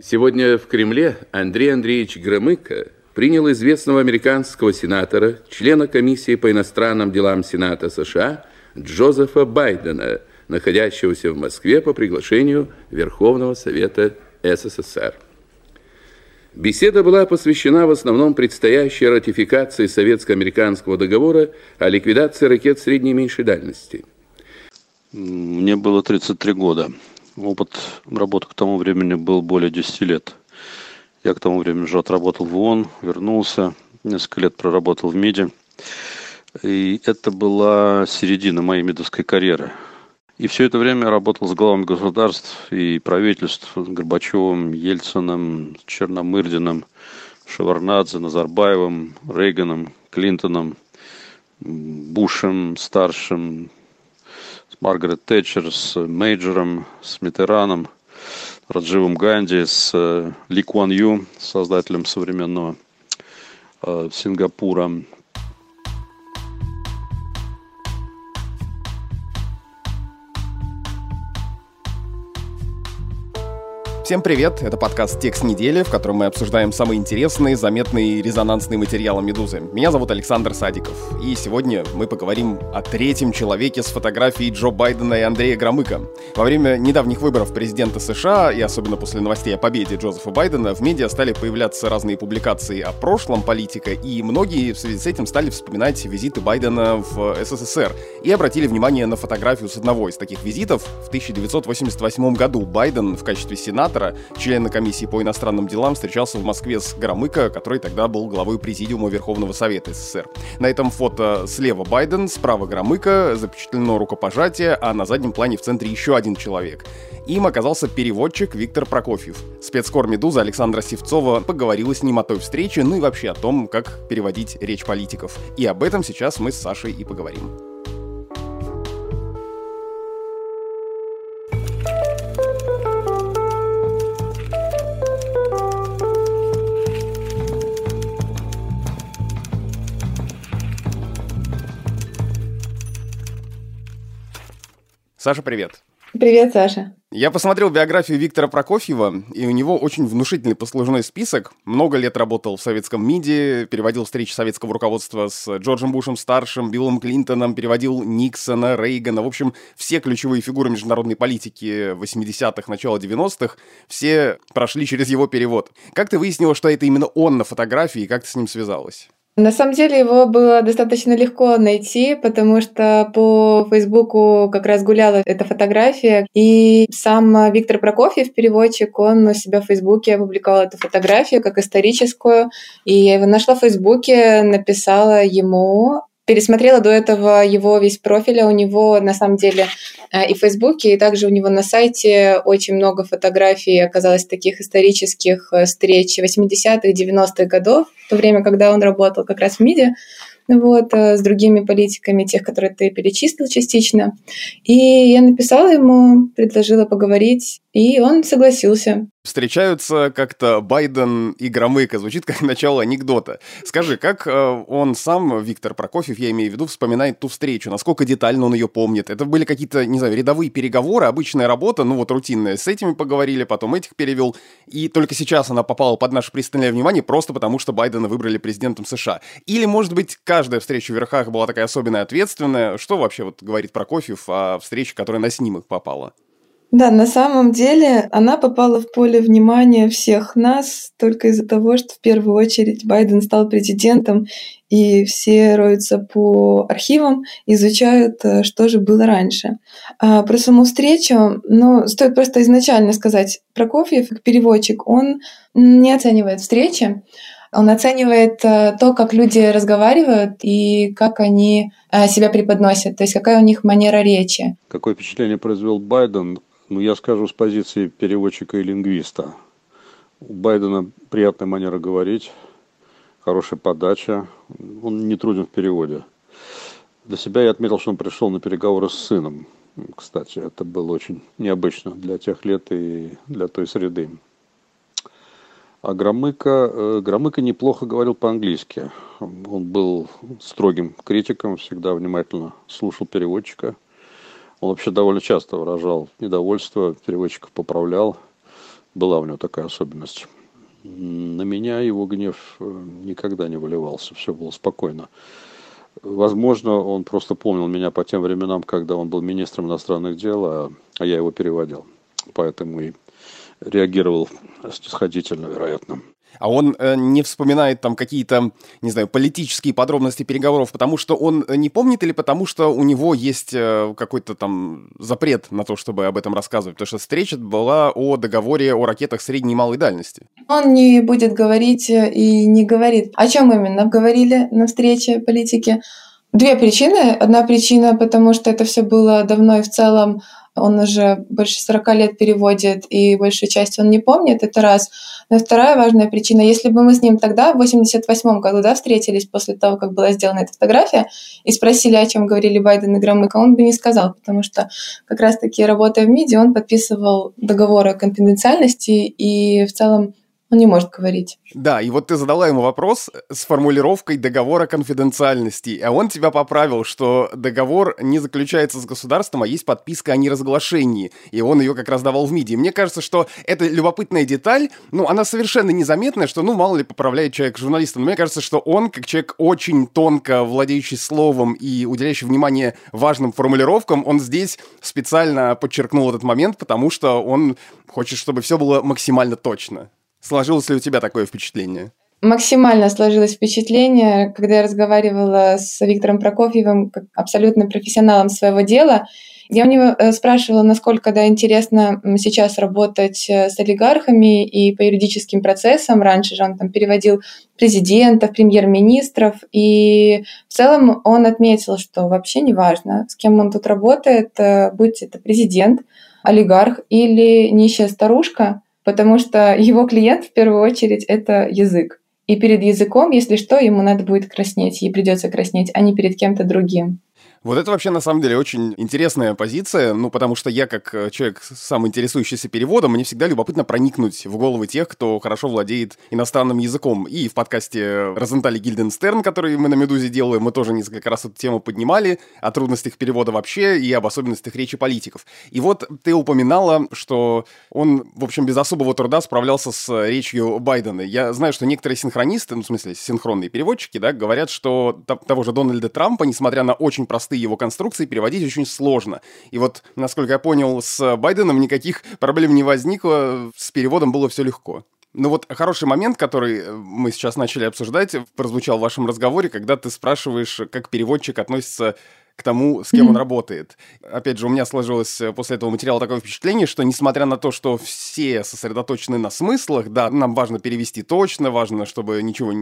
Сегодня в Кремле Андрей Андреевич Громыко принял известного американского сенатора, члена комиссии по иностранным делам Сената США Джозефа Байдена, находящегося в Москве по приглашению Верховного Совета СССР. Беседа была посвящена в основном предстоящей ратификации Советско-американского договора о ликвидации ракет средней и меньшей дальности. Мне было 33 года. Опыт работы к тому времени был более 10 лет. Я к тому времени уже отработал в ООН, вернулся, несколько лет проработал в МИДе. И это была середина моей медовской карьеры. И все это время я работал с главами государств и правительств, Горбачевым, Ельциным, Черномырдиным, Шеварнадзе, Назарбаевым, Рейганом, Клинтоном, Бушем, старшим, Маргарет Тэтчер, с Мейджером, с Митераном – Радживом Ганди, с э, Ли Куан Ю, создателем современного э, Сингапура, Всем привет! Это подкаст «Текст недели», в котором мы обсуждаем самые интересные, заметные и резонансные материалы «Медузы». Меня зовут Александр Садиков, и сегодня мы поговорим о третьем человеке с фотографией Джо Байдена и Андрея Громыка. Во время недавних выборов президента США, и особенно после новостей о победе Джозефа Байдена, в медиа стали появляться разные публикации о прошлом политика, и многие в связи с этим стали вспоминать визиты Байдена в СССР и обратили внимание на фотографию с одного из таких визитов. В 1988 году Байден в качестве сенатора сенатора, члена комиссии по иностранным делам, встречался в Москве с Громыко, который тогда был главой Президиума Верховного Совета СССР. На этом фото слева Байден, справа Громыко, запечатлено рукопожатие, а на заднем плане в центре еще один человек. Им оказался переводчик Виктор Прокофьев. Спецкор «Медуза» Александра Севцова поговорила с ним о той встрече, ну и вообще о том, как переводить речь политиков. И об этом сейчас мы с Сашей и поговорим. Саша, привет. Привет, Саша. Я посмотрел биографию Виктора Прокофьева, и у него очень внушительный послужной список. Много лет работал в советском МИДе, переводил встречи советского руководства с Джорджем Бушем-старшим, Биллом Клинтоном, переводил Никсона, Рейгана. В общем, все ключевые фигуры международной политики 80-х, начала 90-х, все прошли через его перевод. Как ты выяснила, что это именно он на фотографии, и как ты с ним связалась? На самом деле его было достаточно легко найти, потому что по Фейсбуку как раз гуляла эта фотография, и сам Виктор Прокофьев, переводчик, он у себя в Фейсбуке опубликовал эту фотографию как историческую, и я его нашла в Фейсбуке, написала ему, пересмотрела до этого его весь профиль, а у него на самом деле э, и в Фейсбуке, и также у него на сайте очень много фотографий оказалось таких исторических э, встреч 80-х, 90-х годов, в то время, когда он работал как раз в МИДе вот, э, с другими политиками, тех, которые ты перечислил частично. И я написала ему, предложила поговорить, и он согласился. Встречаются как-то Байден и Громыко. Звучит как начало анекдота. Скажи, как э, он сам, Виктор Прокофьев, я имею в виду, вспоминает ту встречу? Насколько детально он ее помнит? Это были какие-то, не знаю, рядовые переговоры, обычная работа, ну вот рутинная. С этими поговорили, потом этих перевел. И только сейчас она попала под наше пристальное внимание просто потому, что Байдена выбрали президентом США. Или, может быть, каждая встреча в верхах была такая особенная ответственная. Что вообще вот говорит Прокофьев о встрече, которая на снимок попала? Да, на самом деле она попала в поле внимания всех нас только из-за того, что в первую очередь Байден стал президентом, и все роются по архивам, изучают, э, что же было раньше. А про саму встречу, ну, стоит просто изначально сказать, Прокофьев, как переводчик, он не оценивает встречи, он оценивает э, то, как люди разговаривают и как они э, себя преподносят, то есть какая у них манера речи. Какое впечатление произвел Байден ну, я скажу с позиции переводчика и лингвиста. У Байдена приятная манера говорить, хорошая подача. Он не труден в переводе. Для себя я отметил, что он пришел на переговоры с сыном. Кстати, это было очень необычно для тех лет и для той среды. А Громыко, э, Громыко неплохо говорил по-английски. Он был строгим критиком, всегда внимательно слушал переводчика – он вообще довольно часто выражал недовольство, переводчиков поправлял. Была у него такая особенность. На меня его гнев э, никогда не выливался, все было спокойно. Возможно, он просто помнил меня по тем временам, когда он был министром иностранных дел, а, а я его переводил. Поэтому и реагировал снисходительно, вероятно а он э, не вспоминает там какие-то, не знаю, политические подробности переговоров, потому что он э, не помнит или потому что у него есть э, какой-то там запрет на то, чтобы об этом рассказывать? Потому что встреча была о договоре о ракетах средней и малой дальности. Он не будет говорить э, и не говорит. О чем именно говорили на встрече политики? Две причины. Одна причина, потому что это все было давно и в целом он уже больше 40 лет переводит, и большую часть он не помнит, это раз. Но вторая важная причина, если бы мы с ним тогда, в 88 году, да, встретились после того, как была сделана эта фотография, и спросили, о чем говорили Байден и Громыко, он бы не сказал, потому что как раз-таки работая в МИДе, он подписывал договоры о конфиденциальности, и в целом он не может говорить. Да, и вот ты задала ему вопрос с формулировкой договора конфиденциальности, а он тебя поправил, что договор не заключается с государством, а есть подписка о неразглашении, и он ее как раз давал в МИДе. мне кажется, что эта любопытная деталь, ну, она совершенно незаметная, что, ну, мало ли поправляет человек журналиста, но мне кажется, что он, как человек очень тонко владеющий словом и уделяющий внимание важным формулировкам, он здесь специально подчеркнул этот момент, потому что он хочет, чтобы все было максимально точно. Сложилось ли у тебя такое впечатление? Максимально сложилось впечатление, когда я разговаривала с Виктором Прокофьевым, как абсолютно профессионалом своего дела. Я у него э, спрашивала, насколько да, интересно сейчас работать э, с олигархами и по юридическим процессам. Раньше же он там переводил президентов, премьер-министров. И в целом он отметил, что вообще не важно, с кем он тут работает, э, будь это президент, олигарх или нищая старушка – потому что его клиент в первую очередь это язык. И перед языком, если что, ему надо будет краснеть, ей придется краснеть, а не перед кем-то другим. Вот это вообще на самом деле очень интересная позиция, ну потому что я как э, человек, сам интересующийся переводом, мне всегда любопытно проникнуть в головы тех, кто хорошо владеет иностранным языком. И в подкасте Розентали Гильденстерн, который мы на «Медузе» делаем, мы тоже несколько раз эту тему поднимали, о трудностях перевода вообще и об особенностях речи политиков. И вот ты упоминала, что он, в общем, без особого труда справлялся с речью Байдена. Я знаю, что некоторые синхронисты, ну, в смысле, синхронные переводчики, да, говорят, что того же Дональда Трампа, несмотря на очень простые простые его конструкции переводить очень сложно. И вот, насколько я понял, с Байденом никаких проблем не возникло, с переводом было все легко. Ну вот хороший момент, который мы сейчас начали обсуждать, прозвучал в вашем разговоре, когда ты спрашиваешь, как переводчик относится к тому, с кем mm-hmm. он работает. Опять же, у меня сложилось э, после этого материала такое впечатление, что несмотря на то, что все сосредоточены на смыслах, да, нам важно перевести точно, важно, чтобы ничего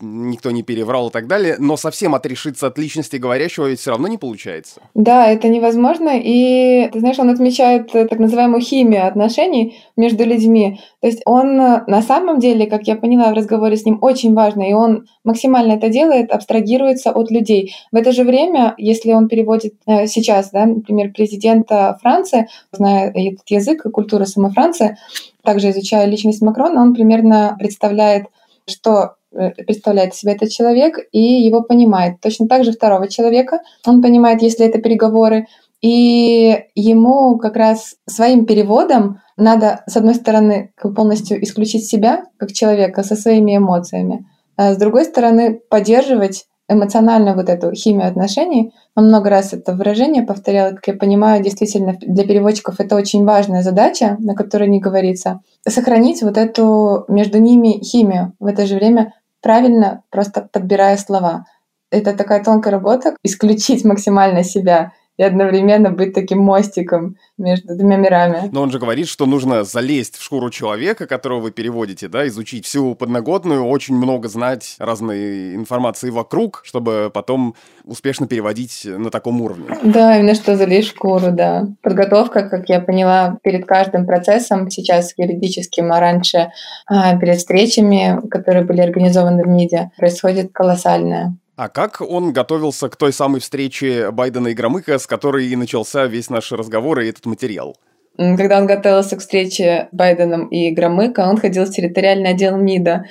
никто не переврал и так далее, но совсем отрешиться от личности говорящего ведь все равно не получается. Да, это невозможно, и ты знаешь, он отмечает э, так называемую химию отношений между людьми. То есть он э, на самом деле, как я поняла в разговоре с ним, очень важно, и он максимально это делает, абстрагируется от людей. В это же время, если он он переводит э, сейчас, да, например, президента Франции, зная этот язык и культуру самой Франции, также изучая личность Макрона, он примерно представляет, что э, представляет себя этот человек и его понимает. Точно так же второго человека. Он понимает, если это переговоры, и ему как раз своим переводом надо, с одной стороны, полностью исключить себя как человека со своими эмоциями, а с другой стороны, поддерживать эмоционально вот эту химию отношений. Он много раз это выражение повторял, как я понимаю, действительно для переводчиков это очень важная задача, на которой не говорится. Сохранить вот эту между ними химию, в это же время правильно просто подбирая слова. Это такая тонкая работа, исключить максимально себя и одновременно быть таким мостиком между двумя мирами. Но он же говорит, что нужно залезть в шкуру человека, которого вы переводите, да, изучить всю подноготную, очень много знать разной информации вокруг, чтобы потом успешно переводить на таком уровне. Да, именно что залезть в шкуру, да. Подготовка, как я поняла, перед каждым процессом, сейчас юридическим, а раньше а, перед встречами, которые были организованы в МИДе, происходит колоссальная. А как он готовился к той самой встрече Байдена и Громыка, с которой и начался весь наш разговор и этот материал? Когда он готовился к встрече Байденом и Громыка, он ходил в территориальный отдел МИДа,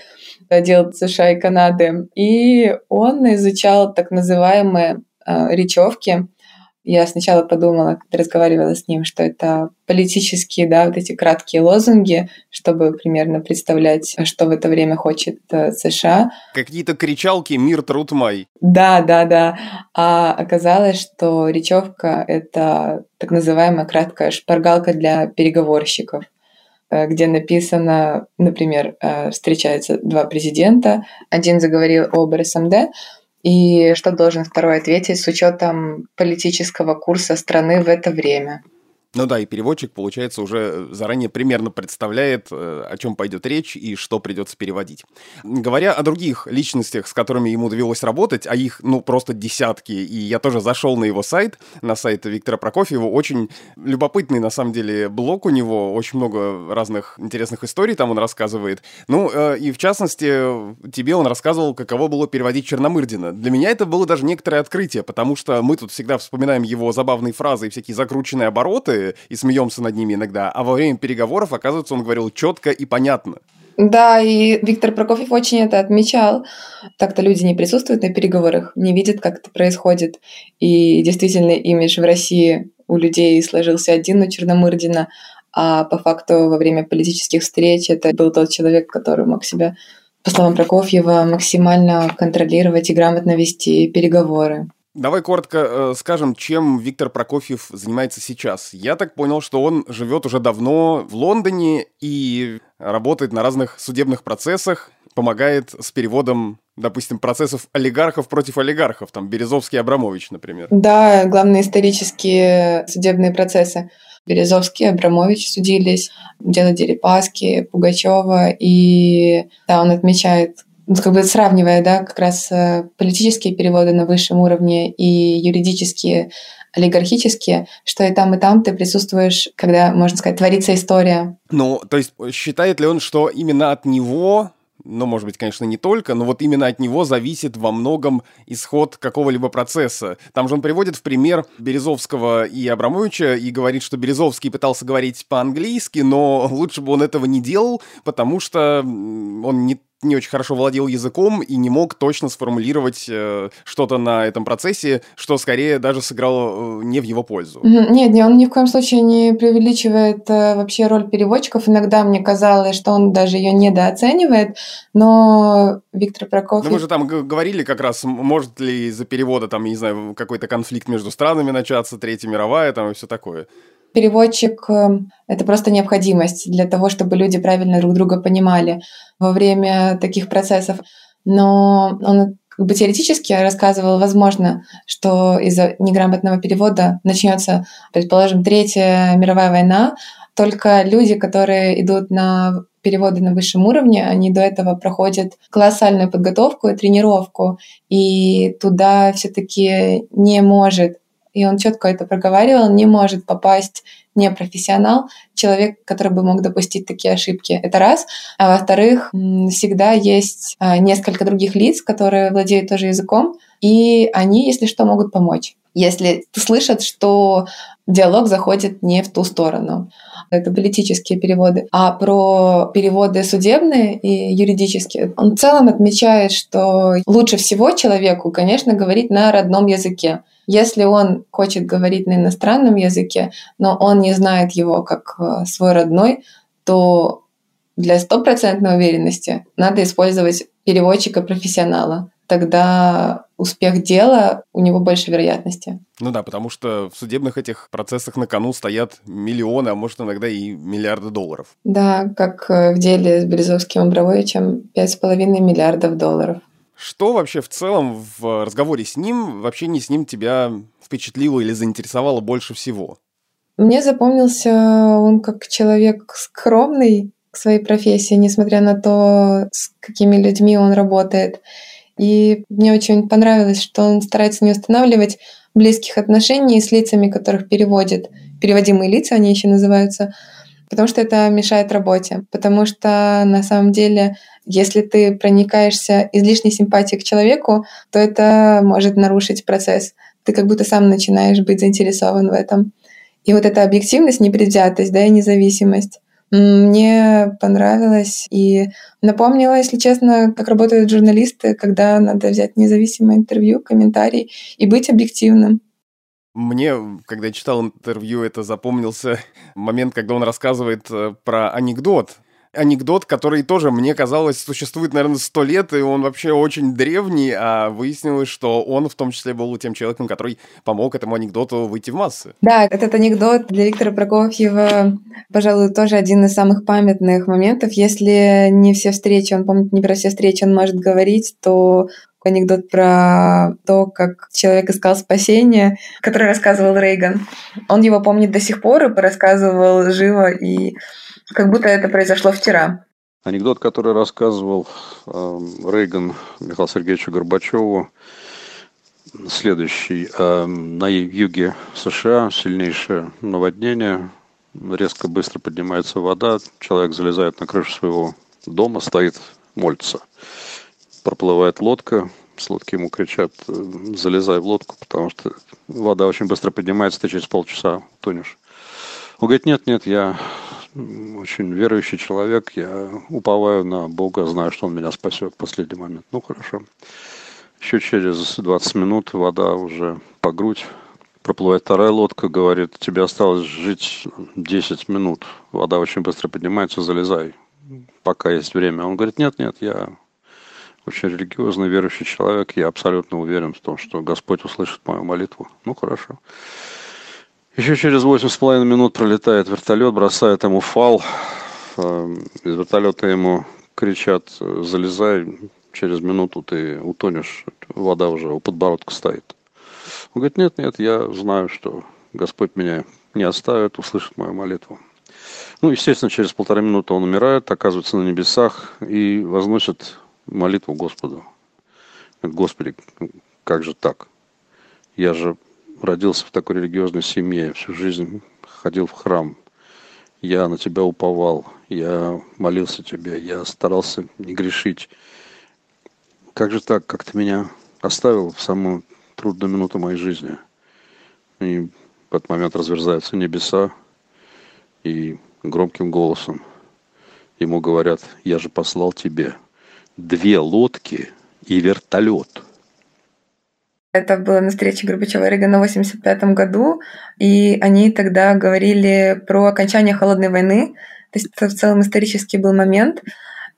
отдел США и Канады, и он изучал так называемые э, речевки Я сначала подумала, когда разговаривала с ним, что это политические, да, вот эти краткие лозунги, чтобы примерно представлять, что в это время хочет э, США. Какие-то кричалки «Мир, труд, май». Да, да, да. А оказалось, что речевка — это так называемая краткая шпаргалка для переговорщиков э, где написано, например, э, встречаются два президента, один заговорил об РСМД, и что должен второй ответить с учетом политического курса страны в это время? Ну да, и переводчик, получается, уже заранее примерно представляет, э, о чем пойдет речь и что придется переводить. Говоря о других личностях, с которыми ему довелось работать, а их, ну, просто десятки, и я тоже зашел на его сайт, на сайт Виктора Прокофьева, очень любопытный, на самом деле, блог у него, очень много разных интересных историй там он рассказывает. Ну, э, и в частности, тебе он рассказывал, каково было переводить Черномырдина. Для меня это было даже некоторое открытие, потому что мы тут всегда вспоминаем его забавные фразы и всякие закрученные обороты, и смеемся над ними иногда, а во время переговоров, оказывается, он говорил четко и понятно. Да, и Виктор Прокофьев очень это отмечал. Так-то люди не присутствуют на переговорах, не видят, как это происходит. И действительно, имидж в России у людей сложился один у Черномырдина, а по факту во время политических встреч это был тот человек, который мог себя, по словам Прокофьева, максимально контролировать и грамотно вести переговоры. Давай коротко э, скажем, чем Виктор Прокофьев занимается сейчас. Я так понял, что он живет уже давно в Лондоне и работает на разных судебных процессах, помогает с переводом, допустим, процессов олигархов против олигархов, там Березовский и Абрамович, например. Да, главные исторические судебные процессы. Березовский Абрамович судились, дело Дерипаски, Пугачева, и да, он отмечает ну, как бы сравнивая, да, как раз э, политические переводы на высшем уровне и юридические, олигархические, что и там, и там ты присутствуешь, когда, можно сказать, творится история. Ну, то есть считает ли он, что именно от него ну, может быть, конечно, не только, но вот именно от него зависит во многом исход какого-либо процесса. Там же он приводит в пример Березовского и Абрамовича и говорит, что Березовский пытался говорить по-английски, но лучше бы он этого не делал, потому что он не не очень хорошо владел языком и не мог точно сформулировать э, что-то на этом процессе, что скорее даже сыграло э, не в его пользу. Нет, не, он ни в коем случае не преувеличивает э, вообще роль переводчиков. Иногда мне казалось, что он даже ее недооценивает, но Виктор Прокофьев... Ну, мы же там говорили как раз, может ли из-за перевода, там, не знаю, какой-то конфликт между странами начаться, Третья мировая, там, и все такое. Переводчик эм, — это просто необходимость для того, чтобы люди правильно друг друга понимали во время таких процессов. Но он как бы теоретически рассказывал, возможно, что из-за неграмотного перевода начнется, предположим, Третья мировая война. Только люди, которые идут на переводы на высшем уровне, они до этого проходят колоссальную подготовку и тренировку, и туда все-таки не может и он четко это проговаривал, не может попасть непрофессионал, человек, который бы мог допустить такие ошибки. Это раз. А во-вторых, всегда есть а, несколько других лиц, которые владеют тоже языком, и они, если что, могут помочь. Если слышат, что диалог заходит не в ту сторону. Это политические переводы. А про переводы судебные и юридические, он в целом отмечает, что лучше всего человеку, конечно, говорить на родном языке. Если он хочет говорить на иностранном языке, но он не знает его как э, свой родной, то для стопроцентной уверенности надо использовать переводчика-профессионала. Тогда успех дела у него больше вероятности. Ну да, потому что в судебных этих процессах на кону стоят миллионы, а может иногда и миллиарды долларов. Да, как э, в деле с Березовским Абрамовичем, пять с половиной миллиардов долларов. Что вообще в целом в разговоре с ним, в общении с ним тебя впечатлило или заинтересовало больше всего? Мне запомнился он как человек скромный к своей профессии, несмотря на то, с какими людьми он работает. И мне очень понравилось, что он старается не устанавливать близких отношений с лицами, которых переводит. Переводимые лица они еще называются, потому что это мешает работе. Потому что на самом деле если ты проникаешься излишней симпатией к человеку, то это может нарушить процесс. Ты как будто сам начинаешь быть заинтересован в этом. И вот эта объективность, непредвзятость, да, и независимость мне понравилось и напомнила, если честно, как работают журналисты, когда надо взять независимое интервью, комментарий и быть объективным. Мне, когда я читал интервью, это запомнился момент, когда он рассказывает э, про анекдот, анекдот, который тоже, мне казалось, существует, наверное, сто лет, и он вообще очень древний, а выяснилось, что он в том числе был тем человеком, который помог этому анекдоту выйти в массы. Да, этот анекдот для Виктора Прокофьева, пожалуй, тоже один из самых памятных моментов. Если не все встречи, он помнит не про все встречи, он может говорить, то анекдот про то, как человек искал спасения, который рассказывал Рейган. Он его помнит до сих пор и рассказывал живо и как будто это произошло вчера. Анекдот, который рассказывал э, Рейган Михаилу Сергеевичу Горбачеву, следующий. Э, на юге США сильнейшее наводнение, резко быстро поднимается вода, человек залезает на крышу своего дома, стоит, молится. Проплывает лодка, с лодки ему кричат, залезай в лодку, потому что вода очень быстро поднимается, ты через полчаса тонешь. Он говорит, нет, нет, я очень верующий человек, я уповаю на Бога, знаю, что Он меня спасет в последний момент. Ну, хорошо. Еще через 20 минут вода уже по грудь. Проплывает вторая лодка, говорит, тебе осталось жить 10 минут. Вода очень быстро поднимается, залезай, пока есть время. Он говорит, нет, нет, я очень религиозный, верующий человек, я абсолютно уверен в том, что Господь услышит мою молитву. Ну, хорошо. Еще через восемь с половиной минут пролетает вертолет, бросает ему фал. Эм, из вертолета ему кричат, залезай, через минуту ты утонешь, вода уже у подбородка стоит. Он говорит, нет, нет, я знаю, что Господь меня не оставит, услышит мою молитву. Ну, естественно, через полторы минуты он умирает, оказывается на небесах и возносит молитву Господу. Господи, как же так? Я же родился в такой религиозной семье, всю жизнь ходил в храм. Я на тебя уповал, я молился тебе, я старался не грешить. Как же так, как ты меня оставил в самую трудную минуту моей жизни? И в этот момент разверзаются небеса, и громким голосом ему говорят, я же послал тебе две лодки и вертолет – это было на встрече Горбачева и Рейгана в 1985 году, и они тогда говорили про окончание холодной войны. То есть это в целом исторический был момент.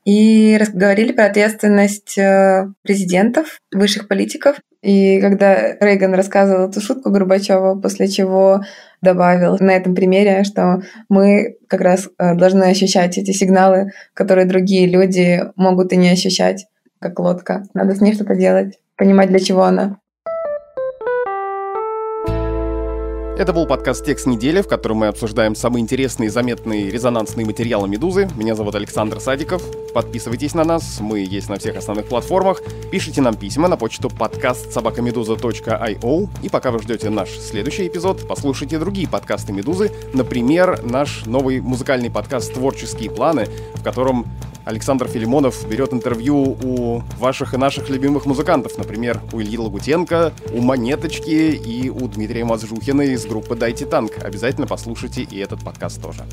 И говорили про ответственность э, президентов, высших политиков. И когда Рейган рассказывал эту шутку Горбачева, после чего добавил на этом примере, что мы как раз э, должны ощущать эти сигналы, которые другие люди могут и не ощущать, как лодка. Надо с ней что-то делать, понимать, для чего она. Это был подкаст «Текст недели», в котором мы обсуждаем самые интересные, заметные, резонансные материалы «Медузы». Меня зовут Александр Садиков. Подписывайтесь на нас, мы есть на всех основных платформах. Пишите нам письма на почту подкаст собакамедуза.io. И пока вы ждете наш следующий эпизод, послушайте другие подкасты «Медузы». Например, наш новый музыкальный подкаст «Творческие планы», в котором Александр Филимонов берет интервью у ваших и наших любимых музыкантов, например, у Ильи Лагутенко, у Монеточки и у Дмитрия Мазжухина из группы «Дайте танк». Обязательно послушайте и этот подкаст тоже.